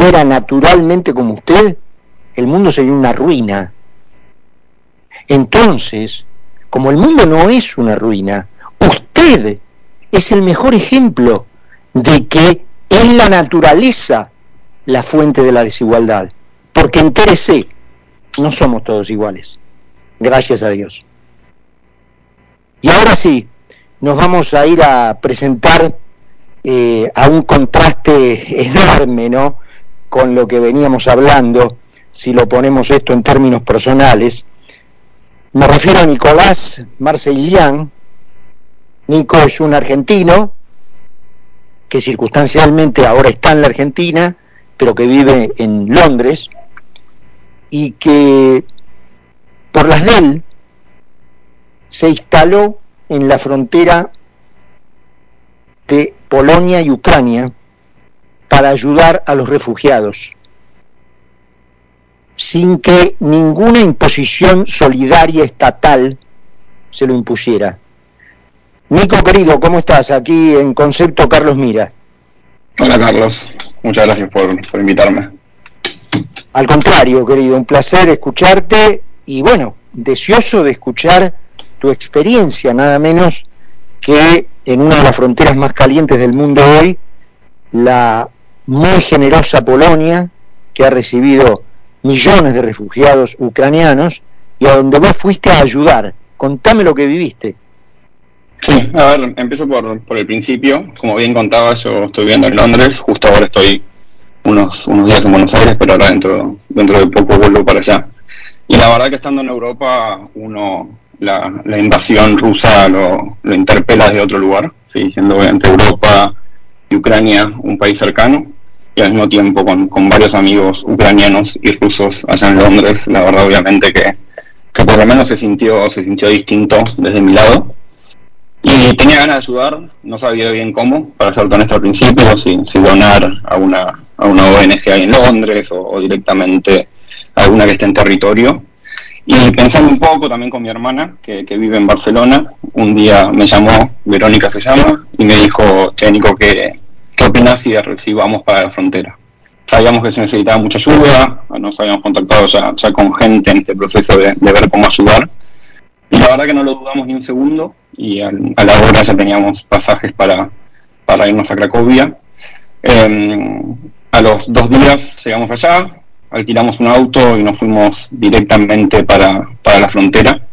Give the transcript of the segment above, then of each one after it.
fuera naturalmente como usted, el mundo sería una ruina. Entonces, como el mundo no es una ruina, usted es el mejor ejemplo de que es la naturaleza la fuente de la desigualdad. Porque entérese, no somos todos iguales. Gracias a Dios. Y ahora sí, nos vamos a ir a presentar eh, a un contraste enorme, ¿no? Con lo que veníamos hablando, si lo ponemos esto en términos personales. Me refiero a Nicolás Marcellian. Nico es un argentino que circunstancialmente ahora está en la Argentina, pero que vive en Londres y que por las de él se instaló en la frontera de Polonia y Ucrania para ayudar a los refugiados, sin que ninguna imposición solidaria estatal se lo impusiera. Nico querido, ¿cómo estás? Aquí en Concepto Carlos Mira. Hola Carlos, muchas gracias por, por invitarme. Al contrario, querido, un placer escucharte y bueno, deseoso de escuchar tu experiencia, nada menos que en una de las fronteras más calientes del mundo hoy, la muy generosa Polonia, que ha recibido millones de refugiados ucranianos y a donde vos fuiste a ayudar. Contame lo que viviste. Sí, a ver, empiezo por, por el principio. Como bien contaba, yo estoy viviendo en Londres, justo ahora estoy unos, unos días en Buenos Aires, pero ahora dentro, dentro de poco vuelvo para allá. Y la verdad que estando en Europa, uno la, invasión rusa lo, lo, interpela de otro lugar, ¿sí? siendo entre Europa y Ucrania un país cercano, al mismo tiempo con, con varios amigos ucranianos y rusos allá en Londres, la verdad obviamente que, que por lo menos se sintió, se sintió distinto desde mi lado. Y tenía ganas de ayudar, no sabía bien cómo, para ser honesto al principio, si, donar a una, a una ONG ahí en Londres o, directamente a alguna que esté en territorio. Y pensando un poco también con mi hermana, que, que, vive en Barcelona, un día me llamó, Verónica se llama, y me dijo, ¿qué, ¿qué opinas si, si vamos para la frontera? Sabíamos que se necesitaba mucha ayuda, nos habíamos contactado ya, con gente en este proceso de, de, ver cómo ayudar. Y la verdad que no lo dudamos ni un segundo, y al, a la hora ya teníamos pasajes para, para irnos a Cracovia. Eh, a los dos días llegamos allá, alquilamos un auto y nos fuimos directamente para, para la frontera,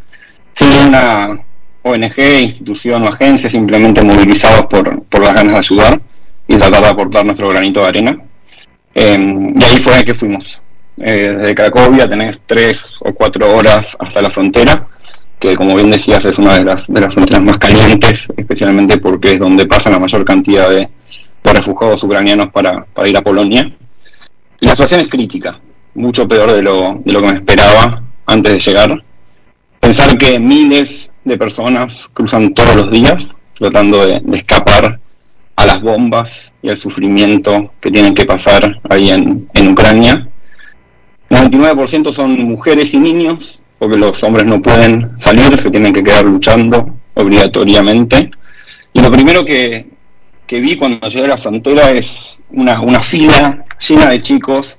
sin una ONG, institución o agencia, simplemente movilizados por, por las ganas de ayudar y tratar de aportar nuestro granito de arena. Eh, y ahí fue que fuimos. Eh, desde Cracovia tenés tres o cuatro horas hasta la frontera, que como bien decías es una de las, de las fronteras más calientes, especialmente porque es donde pasa la mayor cantidad de, refugiados ucranianos para, para ir a Polonia. La situación es crítica, mucho peor de lo, de lo que me esperaba antes de llegar. Pensar que miles de personas cruzan todos los días tratando de escapar a las bombas y al sufrimiento que tienen que pasar ahí en, en Ucrania. 99% son mujeres y niños, porque los hombres no pueden salir, se tienen que quedar luchando obligatoriamente. Y lo primero que, que vi cuando llegué a la frontera es una, una fila llena de chicos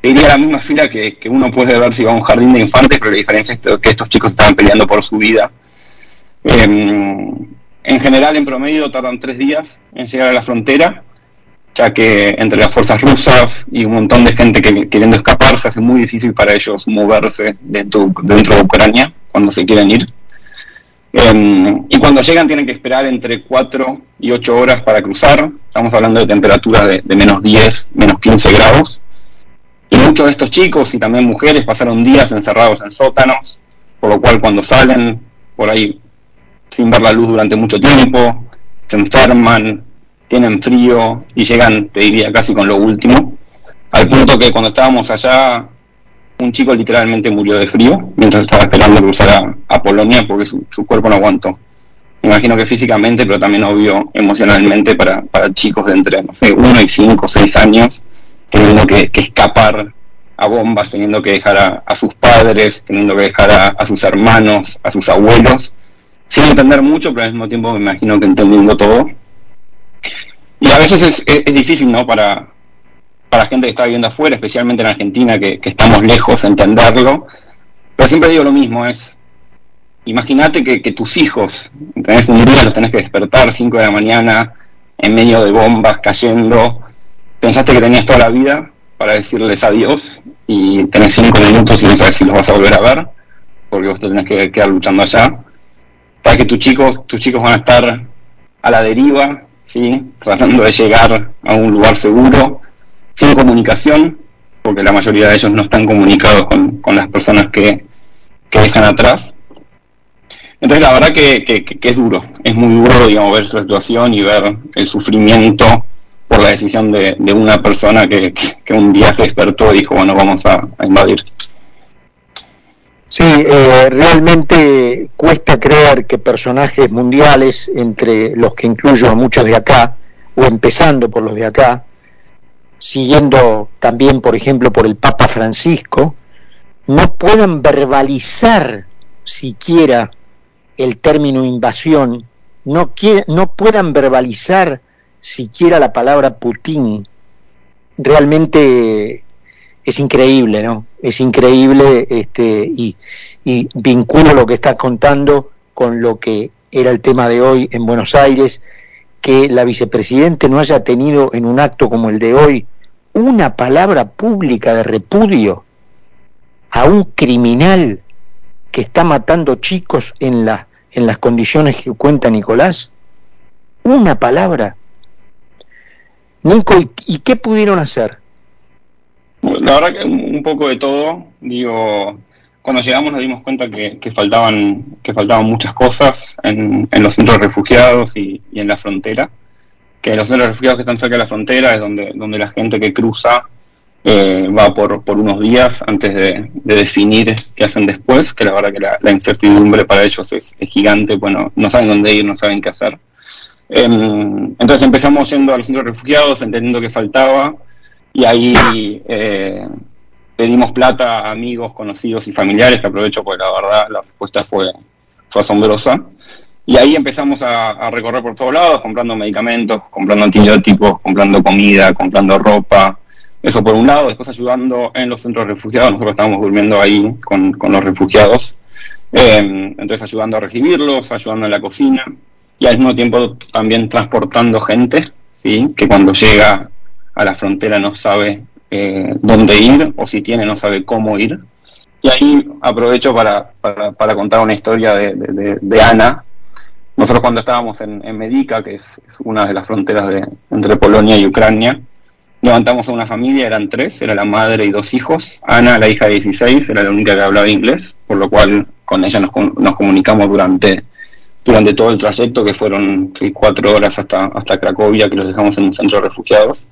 iría la misma fila que, que, uno puede ver si va a un jardín de infantes, pero la diferencia es que estos chicos estaban peleando por su vida. Eh, en general, en promedio, tardan tres días en llegar a la frontera, ya que entre las fuerzas rusas y un montón de gente que, queriendo escapar, se hace muy difícil para ellos moverse dentro, de Ucrania cuando se quieren ir. Eh, y cuando llegan tienen que esperar entre 4 y 8 horas para cruzar. Estamos hablando de temperaturas de, de menos 10, menos 15 grados y muchos de estos chicos y también mujeres pasaron días encerrados en sótanos, por lo cual cuando salen por ahí sin ver la luz durante mucho tiempo, se enferman, tienen frío y llegan, te diría, casi con lo último, al punto que cuando estábamos allá, un chico literalmente murió de frío mientras estaba esperando cruzar a, a Polonia porque su, cuerpo no aguantó. Me imagino que físicamente, pero también obvio emocionalmente para, para chicos de entre, no sé, uno y cinco o seis años, teniendo que, que, escapar a bombas, teniendo que dejar a, sus padres, teniendo que dejar a, sus hermanos, a sus abuelos, sin entender mucho, pero al mismo tiempo me imagino que entendiendo todo. Y a veces es, es, difícil, ¿no? Para, para gente que está viviendo afuera, especialmente en Argentina, que, estamos lejos de entenderlo. Pero siempre digo lo mismo, es, imagínate que, tus hijos, tenés un día los tenés que despertar 5 de la mañana, en medio de bombas cayendo, pensaste que tenías toda la vida para decirles adiós y tenés 5 minutos y no sabes si los vas a volver a ver, porque vos te tenés que quedar luchando allá. Sabes que tus chicos, tus chicos van a estar a la deriva, ¿sí? tratando de llegar a un lugar seguro, sin comunicación, porque la mayoría de ellos no están comunicados con, las personas que, dejan atrás. Entonces la verdad que, es duro, es muy duro digamos, ver esa situación y ver el sufrimiento por la decisión de, una persona que, un día se despertó y dijo, bueno, vamos a, invadir. Sí, eh, realmente cuesta creer que personajes mundiales, entre los que incluyo a muchos de acá, o empezando por los de acá, siguiendo también, por ejemplo, por el Papa Francisco, no puedan verbalizar siquiera el término invasión, no, no puedan verbalizar siquiera la palabra Putin. Realmente es increíble, ¿no? Es increíble este, y, y vinculo lo que estás contando con lo que era el tema de hoy en Buenos Aires, que la vicepresidente no haya tenido en un acto como el de hoy una palabra pública de repudio a un criminal que está matando chicos en, la, en las condiciones que cuenta Nicolás? Una palabra. Nico, ¿y, qué pudieron hacer? La verdad que un poco de todo. Digo, cuando llegamos nos dimos cuenta que, faltaban que faltaban muchas cosas en, los centros de refugiados y, en la frontera que los centros de refugiados que están cerca de la frontera es donde donde la gente que cruza eh, va por, por unos días antes de, definir qué hacen después, que la verdad que la, incertidumbre para ellos es, gigante, bueno, no saben dónde ir, no saben qué hacer. Em, entonces empezamos yendo a los centros de refugiados, entendiendo que faltaba, y ahí eh, pedimos plata a amigos, conocidos y familiares, que aprovecho porque la verdad la respuesta fue, fue asombrosa. Y ahí empezamos a, recorrer por todos lados, comprando medicamentos, comprando antibióticos, comprando comida, comprando ropa. Eso por un lado, después ayudando en los centros refugiados. Nosotros estábamos durmiendo ahí con, los refugiados. Em, entonces ayudando a recibirlos, ayudando en la cocina y al mismo tiempo también transportando gente, ¿sí? que cuando llega a la frontera no sabe eh, dónde ir o si tiene no sabe cómo ir. Y ahí aprovecho para, para, contar una historia de, de, Ana. Nosotros cuando estábamos en, Medica, que es, una de las fronteras de, entre Polonia y Ucrania, levantamos a una familia, eran tres, era la madre y dos hijos. Ana, la hija de 16, era la única que hablaba inglés, por lo cual con ella nos, nos comunicamos durante, durante todo el trayecto, que fueron cuatro horas hasta, hasta Cracovia, que los dejamos en un centro de refugiados.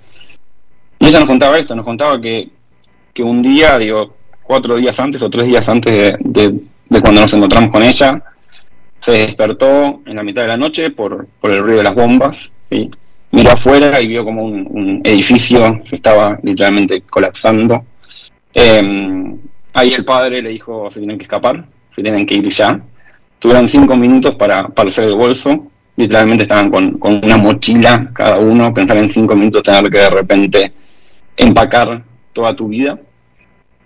Y ella nos contaba esto, nos contaba que, que un día, digo, cuatro días antes o tres días antes de, cuando nos encontramos con ella, se despertó en la mitad de la noche por, por el ruido de las bombas, ¿sí? miró afuera y vio como un, edificio se estaba literalmente colapsando. Em, ahí el padre le dijo, se tienen que escapar, se tienen que ir ya. Tuvieron cinco minutos para, para hacer el bolso, literalmente estaban con, con una mochila cada uno, pensar en cinco minutos tener que de repente empacar toda tu vida.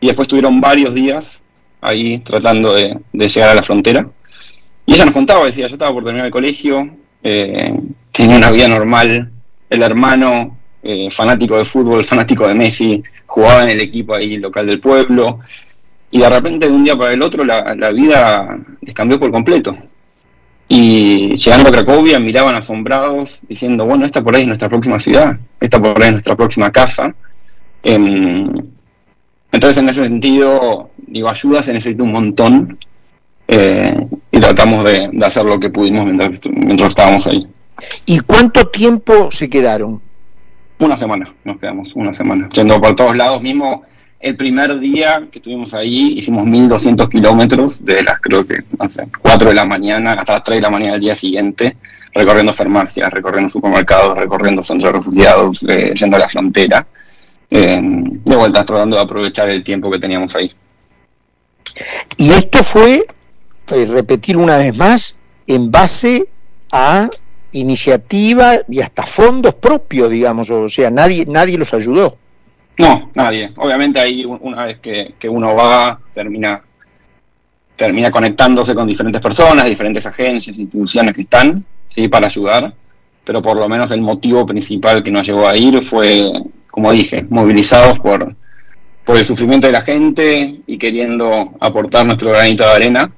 Y después tuvieron varios días ahí tratando de, llegar a la frontera. Y ella nos contaba, decía, yo estaba por terminar el colegio, eh, tenía una vida normal, el hermano eh, fanático de fútbol, fanático de Messi, jugaba en el equipo ahí local del pueblo, y de repente de un día para el otro la, la vida les cambió por completo. Y llegando a Cracovia miraban asombrados, diciendo, bueno, esta por ahí es nuestra próxima ciudad, esta por ahí es nuestra próxima casa, entonces, en ese sentido, digo, ayuda se necesita un montón eh, y tratamos de, hacer lo que pudimos mientras, mientras estábamos ahí. ¿Y cuánto tiempo se quedaron? Una semana, nos quedamos, una semana. Yendo por todos lados, mismo el primer día que estuvimos ahí, hicimos 1200 kilómetros, de las creo que, no sé, 4 de la mañana hasta las 3 de la mañana del día siguiente, recorriendo farmacias, recorriendo supermercados, recorriendo centros de refugiados, eh, yendo a la frontera de vuelta tratando de aprovechar el tiempo que teníamos ahí. Y esto fue, eh, repetir una vez más, en base a iniciativa y hasta fondos propios, digamos, o sea, nadie, nadie los ayudó. No, nadie. Obviamente ahí una vez que, que uno va, termina termina conectándose con diferentes personas, diferentes agencias, instituciones que están, sí, para ayudar, pero por lo menos el motivo principal que nos llevó a ir fue, como dije, movilizados por, por el sufrimiento de la gente y queriendo aportar nuestro granito de arena.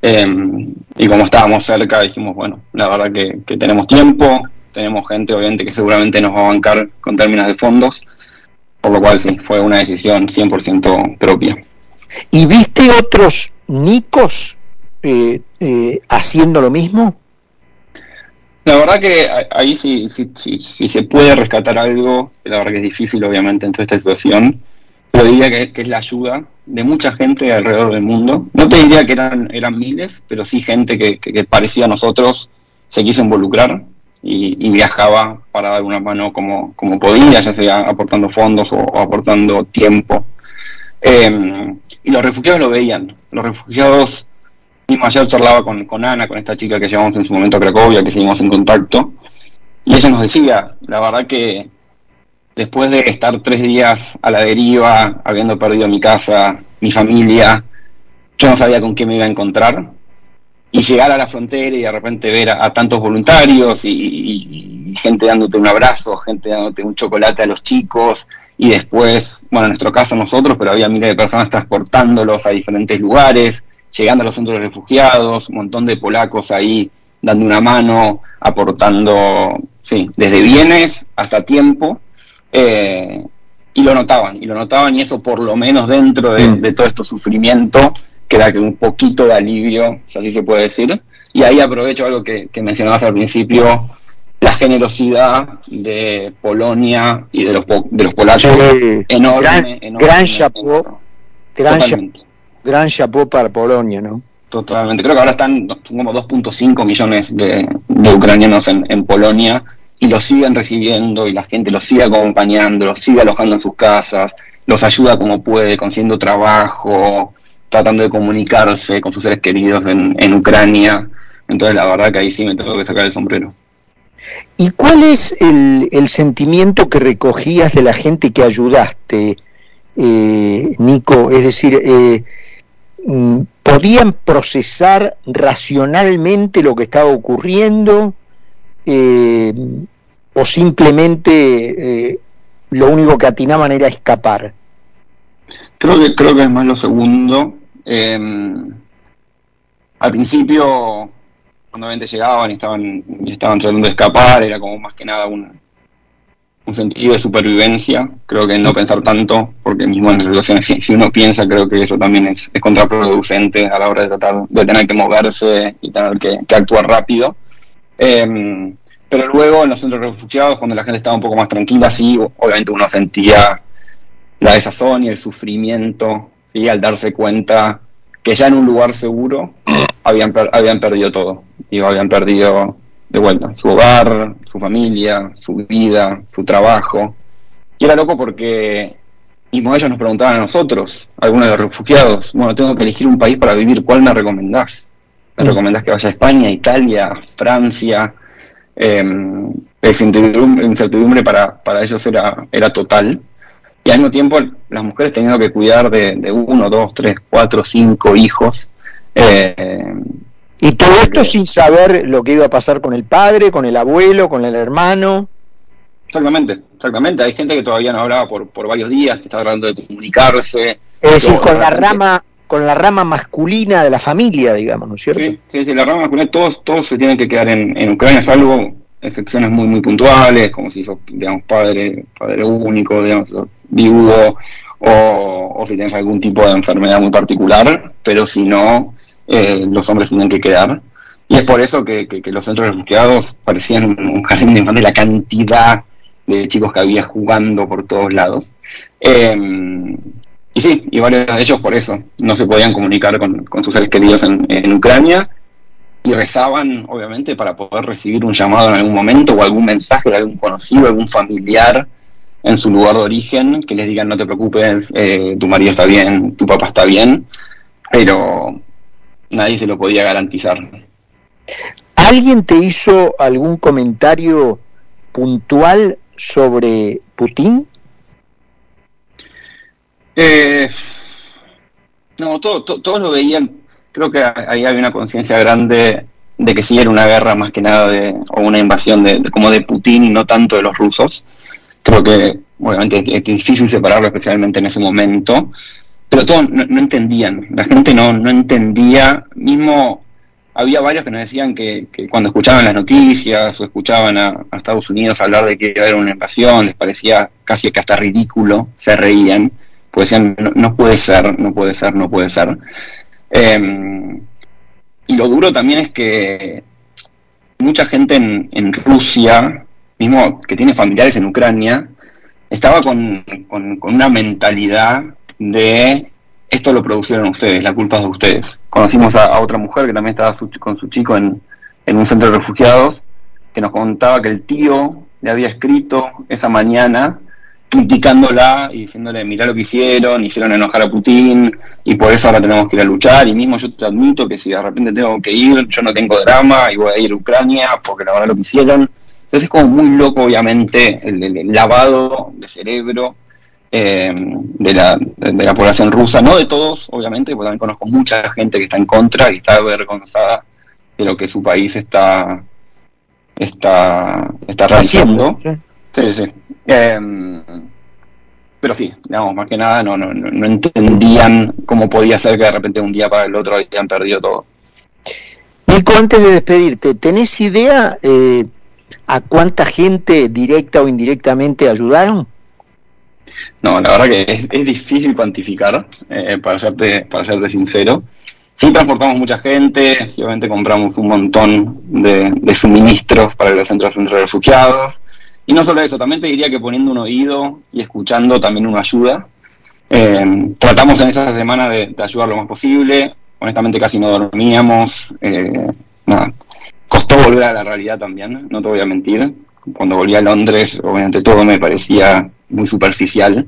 Em, y como estábamos cerca, dijimos, bueno, la verdad que, tenemos tiempo, tenemos gente obviamente que seguramente nos va a bancar con términos de fondos, por lo cual sí, fue una decisión 100% propia. ¿Y viste otros Nicos eh, eh, haciendo lo mismo? La verdad que ahí sí, se puede rescatar algo, la verdad que es difícil obviamente en toda esta situación, pero diría que, es la ayuda de mucha gente alrededor del mundo. No te diría que eran, eran miles, pero sí gente que, que, parecía a nosotros se quiso involucrar y, viajaba para dar una mano como, como podía, ya sea aportando fondos o, aportando tiempo. Eh, y los refugiados lo veían. Los refugiados, mismo ayer charlaba con, con Ana, con esta chica que llevamos en su momento a Cracovia, que seguimos en contacto, y ella nos decía, la verdad que después de estar tres días a la deriva, habiendo perdido mi casa, mi familia, yo no sabía con qué me iba a encontrar. Y llegar a la frontera y de repente ver a, tantos voluntarios y, gente dándote un abrazo, gente dándote un chocolate a los chicos, y después, bueno, en nuestro caso nosotros, pero había miles de personas transportándolos a diferentes lugares, llegando a los centros de refugiados, un montón de polacos ahí dando una mano, aportando, sí, desde bienes hasta tiempo, eh, y lo notaban, y lo notaban, y eso por lo menos dentro de, mm. todo este sufrimiento, que un poquito de alivio, si así se puede decir, y ahí aprovecho algo que, que mencionabas al principio, la generosidad de Polonia y de los, de los polacos enorme, gran, chapeau, gran, chapeau para Polonia, ¿no? Totalmente. Creo que ahora están como 2.5 millones de, ucranianos en, en, Polonia y los siguen recibiendo y la gente los sigue acompañando, los sigue alojando en sus casas, los ayuda como puede, consiguiendo trabajo, tratando de comunicarse con sus seres queridos en, en Ucrania. Entonces la verdad que ahí sí me tengo que sacar el sombrero. ¿Y cuál es el, sentimiento que recogías de la gente que ayudaste, eh, Nico? Es decir, eh, ¿podían procesar racionalmente lo que estaba ocurriendo? Eh, ¿O simplemente lo único que atinaban era escapar? Creo que, creo que es más lo segundo. al principio cuando obviamente llegaban y estaban, estaban tratando de escapar, era como más que nada un, un sentido de supervivencia, creo que no pensar tanto, porque mismo en situaciones, si, uno piensa, creo que eso también es, contraproducente a la hora de tratar de tener que moverse y tener que, actuar rápido. Em, pero luego en los centros refugiados, cuando la gente estaba un poco más tranquila, sí, obviamente uno sentía la desazón y el sufrimiento, ¿sí? al darse cuenta que ya en un lugar seguro habían, habían perdido todo. y habían perdido de vuelta su hogar, su familia, su vida, su trabajo. Y era loco porque mismo ellos nos preguntaban a nosotros, algunos de los refugiados, bueno, tengo que elegir un país para vivir, ¿cuál me recomendás? ¿Me mm. recomendás que vaya a España, Italia, Francia? Eh, incertidumbre, para, para ellos era, era total. Y al mismo tiempo las mujeres teniendo que cuidar de, de uno, dos, tres, cuatro, cinco hijos eh, y todo esto sin saber lo que iba a pasar con el padre, con el abuelo, con el hermano. Exactamente, exactamente. Hay gente que todavía no hablaba por, por varios días, que está tratando de comunicarse. Es decir, con la rama con la rama masculina de la familia, digamos, ¿no es cierto? Sí, sí, sí la rama masculina, todos, todos se tienen que quedar en, en Ucrania, salvo excepciones muy muy puntuales, como si sos, digamos, padre, padre único, digamos, viudo, o, o si tienes algún tipo de enfermedad muy particular, pero si no, eh, los hombres tienen que quedar. Y es por eso que, los centros refugiados parecían un jardín de infantes, la cantidad de chicos que había jugando por todos lados. Em, y sí, y varios de ellos por eso no se podían comunicar con, sus seres queridos en, Ucrania y rezaban, obviamente, para poder recibir un llamado en algún momento o algún mensaje de algún conocido, algún familiar en su lugar de origen, que les digan no te preocupes, eh, tu marido está bien, tu papá está bien, pero nadie se lo podía garantizar. ¿Alguien te hizo algún comentario puntual sobre Putin? Eh, no, todos lo veían, creo que ahí había una conciencia grande de que sí era una guerra más que nada de, o una invasión de, como de Putin y no tanto de los rusos. Creo que obviamente es, difícil separarlo especialmente en ese momento, pero todos no, entendían, la gente no, no entendía, mismo había varios que nos decían que, cuando escuchaban las noticias o escuchaban a, Estados Unidos hablar de que iba a haber una invasión, les parecía casi que hasta ridículo, se reían, pues decían, no, puede ser, no puede ser, no puede ser. Em, y lo duro también es que mucha gente en, en, Rusia, mismo que tiene familiares en Ucrania, estaba con, con una mentalidad de esto lo producieron ustedes, la culpa es de ustedes. Conocimos a, otra mujer que también estaba con su chico en, un centro de refugiados, que nos contaba que el tío le había escrito esa mañana criticándola y diciéndole, mirá lo que hicieron, hicieron enojar a Putin y por eso ahora tenemos que ir a luchar y mismo yo te admito que si de repente tengo que ir, yo no tengo drama y voy a ir a Ucrania porque la verdad lo que hicieron. Entonces es como muy loco obviamente el lavado de cerebro eh, de, la, de la población rusa, no de todos, obviamente, porque también conozco mucha gente que está en contra y está avergonzada de lo que su país está está está realizando. Sí, sí. Em, pero sí, digamos, más que nada no, no, no entendían cómo podía ser que de repente un día para el otro hayan perdido todo. Nico, antes de despedirte, ¿tenés idea eh, a cuánta gente directa o indirectamente ayudaron? No, la verdad que es, difícil cuantificar, eh, para, serte, para serte sincero. Sí transportamos mucha gente, sí obviamente compramos un montón de, suministros para el centro de refugiados. Y no solo eso, también te diría que poniendo un oído y escuchando también uno ayuda. Eh, tratamos en esa semana de, ayudar lo más posible. Honestamente casi no dormíamos. Eh, nada. Costó volver a la realidad también, no te voy a mentir. Cuando volví a Londres, obviamente todo me parecía muy superficial.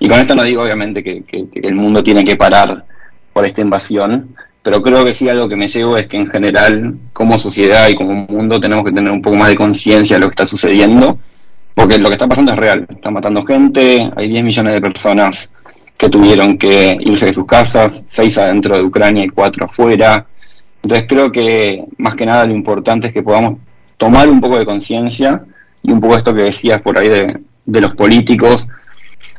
Y con esto no digo obviamente que, el mundo tiene que parar por esta invasión, pero creo que sí algo que me llevo es que en general como sociedad y como mundo tenemos que tener un poco más de conciencia de lo que está sucediendo, porque lo que está pasando es real, están matando gente, hay 10 millones de personas que tuvieron que irse de sus casas, 6 adentro de Ucrania y 4 afuera. Entonces creo que más que nada lo importante es que podamos tomar un poco de conciencia y un poco esto que decías por ahí de, de los políticos.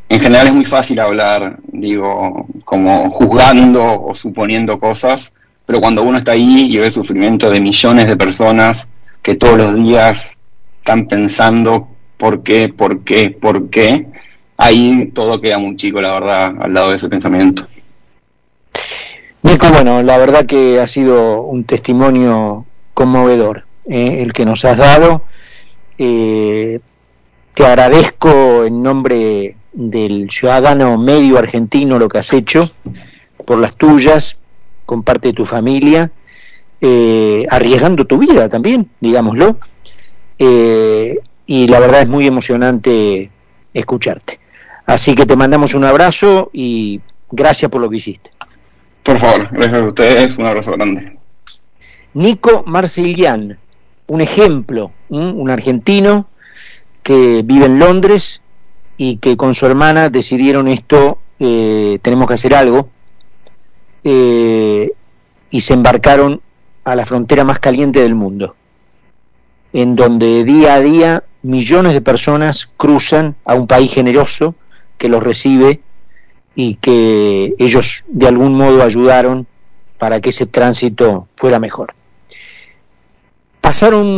En general es muy fácil hablar, digo, como juzgando o suponiendo cosas, pero cuando uno está ahí y ve sufrimiento de millones de personas que todos los días están pensando por qué, por qué, por qué, ahí todo queda muy chico, la verdad, al lado de ese pensamiento. Nico, bueno, la verdad que ha sido un testimonio conmovedor eh, el que nos has dado. Eh, te agradezco en nombre del ciudadano medio argentino lo que has hecho por las tuyas, con parte de tu familia, eh, arriesgando tu vida también, digámoslo. Eh, y la verdad es muy emocionante escucharte. Así que te mandamos un abrazo y gracias por lo que hiciste. Por favor, gracias a ustedes, un abrazo grande. Nico Marcilian, un ejemplo, un argentino vive en Londres y que con su hermana decidieron esto, eh, tenemos que hacer algo, eh, y se embarcaron a la frontera más caliente del mundo, en donde día a día millones de personas cruzan a un país generoso que los recibe y que ellos de algún modo ayudaron para que ese tránsito fuera mejor. Pasaron